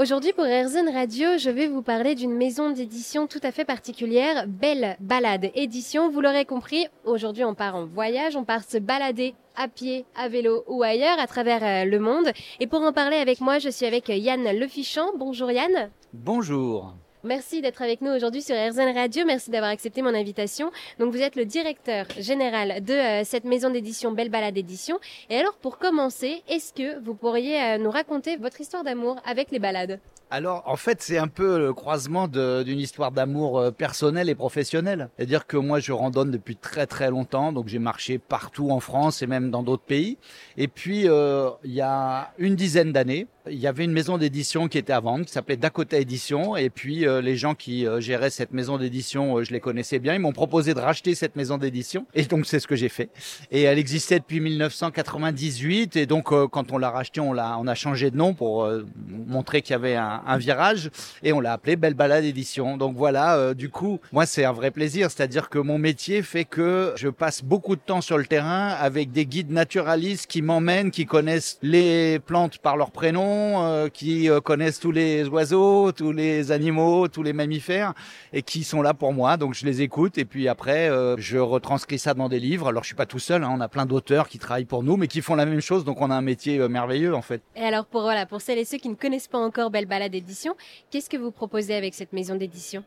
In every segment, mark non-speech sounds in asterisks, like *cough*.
Aujourd'hui pour RZN Radio, je vais vous parler d'une maison d'édition tout à fait particulière, Belle Balade Édition. Vous l'aurez compris, aujourd'hui on part en voyage, on part se balader à pied, à vélo ou ailleurs à travers euh, le monde. Et pour en parler avec moi, je suis avec Yann Lefichant. Bonjour Yann. Bonjour. Merci d'être avec nous aujourd'hui sur RZN Radio. Merci d'avoir accepté mon invitation. Donc vous êtes le directeur général de euh, cette maison d'édition Belle Balade Édition. Et alors pour commencer, est-ce que vous pourriez euh, nous raconter votre histoire d'amour avec les balades? Alors, en fait, c'est un peu le croisement d'une histoire d'amour euh, personnel et professionnel. C'est-à-dire que moi, je randonne depuis très très longtemps, donc j'ai marché partout en France et même dans d'autres pays. Et puis, euh, il y a une dizaine d'années, il y avait une maison d'édition qui était à vendre, qui s'appelait Dakota Édition. Et puis, euh, les gens qui géraient cette maison d'édition, je les connaissais bien. Ils m'ont proposé de racheter cette maison d'édition. Et donc, c'est ce que j'ai fait. Et elle existait depuis 1998. Et donc, quand on l'a rachetée, on, l'a, on a changé de nom pour montrer qu'il y avait un, un, virage et on l'a appelé Belle Balade Édition. Donc voilà, euh, du coup, moi c'est un vrai plaisir, c'est-à-dire que mon métier fait que je passe beaucoup de temps sur le terrain avec des guides naturalistes qui m'emmènent, qui connaissent les plantes par leur prénom, euh, qui euh, connaissent tous les oiseaux, tous les animaux, tous les mammifères et qui sont là pour moi. Donc je les écoute et puis après je retranscris ça dans des livres. Alors je suis pas tout seul, hein, on a plein d'auteurs qui travaillent pour nous mais qui font la même chose. Donc on a un métier merveilleux en fait. Et alors pour voilà, pour celles et ceux qui ne connaissent pas encore Belle Balade Édition, qu'est-ce que vous proposez avec cette maison d'édition?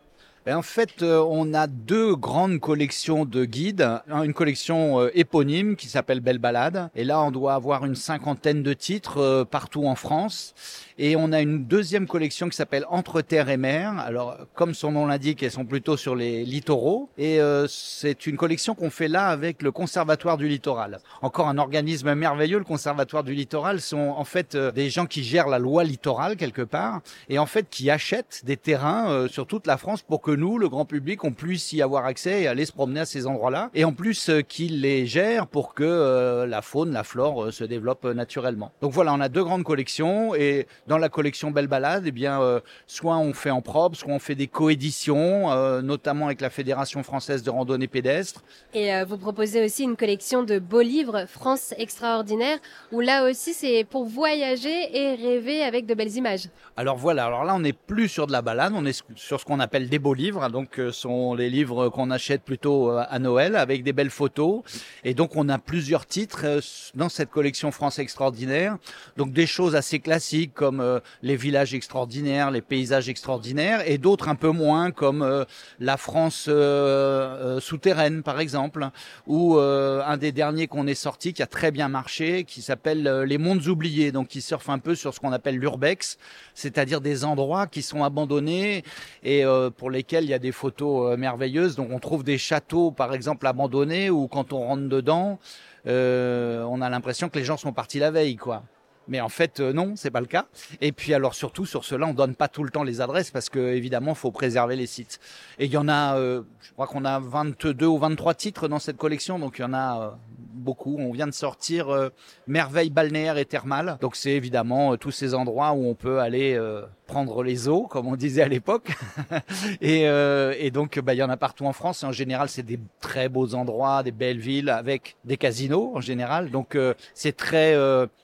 En fait, euh, on a deux grandes collections de guides. Une collection euh, éponyme qui s'appelle Belle Balade. Et là, on doit avoir une cinquantaine de titres euh, partout en France. Et on a une deuxième collection qui s'appelle Entre terre et mer. Alors, comme son nom l'indique, elles sont plutôt sur les littoraux. Et c'est une collection qu'on fait là avec le Conservatoire du Littoral. Encore un organisme merveilleux. Le Conservatoire du Littoral sont en fait des gens qui gèrent la loi littorale quelque part et en fait qui achètent des terrains sur toute la France pour que nous, le grand public, on puisse y avoir accès et aller se promener à ces endroits-là. Et en plus, euh, qu'ils les gèrent pour que euh, la faune, la flore euh, se développe naturellement. Donc voilà, on a deux grandes collections et dans la collection Belle Balade, eh bien, soit on fait en propre, soit on fait des coéditions, notamment avec la Fédération française de randonnée pédestre. Et vous proposez aussi une collection de beaux livres France extraordinaire, où là aussi c'est pour voyager et rêver avec de belles images. Alors voilà, alors là on n'est plus sur de la balade, on est sur ce qu'on appelle des beaux livres donc euh, sont les livres qu'on achète plutôt euh, à Noël avec des belles photos. Et donc on a plusieurs titres euh, dans cette collection France extraordinaire. Donc des choses assez classiques comme les villages extraordinaires, les paysages extraordinaires, et d'autres un peu moins comme la France souterraine par exemple, ou un des derniers qu'on est sorti qui a très bien marché, qui s'appelle Les mondes oubliés, donc qui surfe un peu sur ce qu'on appelle l'urbex, c'est-à-dire des endroits qui sont abandonnés et pour lesquels il y a des photos euh, merveilleuses. Donc on trouve des châteaux, par exemple, abandonnés, où quand on rentre dedans, euh, on a l'impression que les gens sont partis la veille, quoi. Mais en fait, euh, non, c'est pas le cas. Et puis alors surtout sur cela, on donne pas tout le temps les adresses parce que évidemment, faut préserver les sites. Et il y en a, je crois qu'on a 22 ou 23 titres dans cette collection, donc il y en a beaucoup. On vient de sortir euh, Merveille balnéaire et thermale. Donc c'est évidemment euh, tous ces endroits où on peut aller euh, prendre les eaux, comme on disait à l'époque. *laughs* et, et, donc bah, il y en a partout en France. Et en général, c'est des très beaux endroits, des belles villes avec des casinos en général. Donc c'est très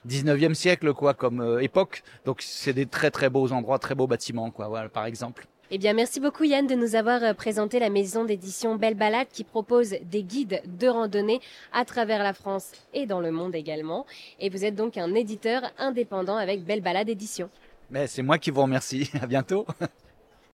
19e siècle quoi comme époque. Donc c'est des très très beaux endroits, très beaux bâtiments quoi. Voilà, par exemple. Eh bien, merci beaucoup Yann de nous avoir euh, présenté la maison d'édition Belle Balade qui propose des guides de randonnée à travers la France et dans le monde également. Et vous êtes donc un éditeur indépendant avec Belle Balade Édition. Mais c'est moi qui vous remercie. *laughs* À bientôt. *laughs*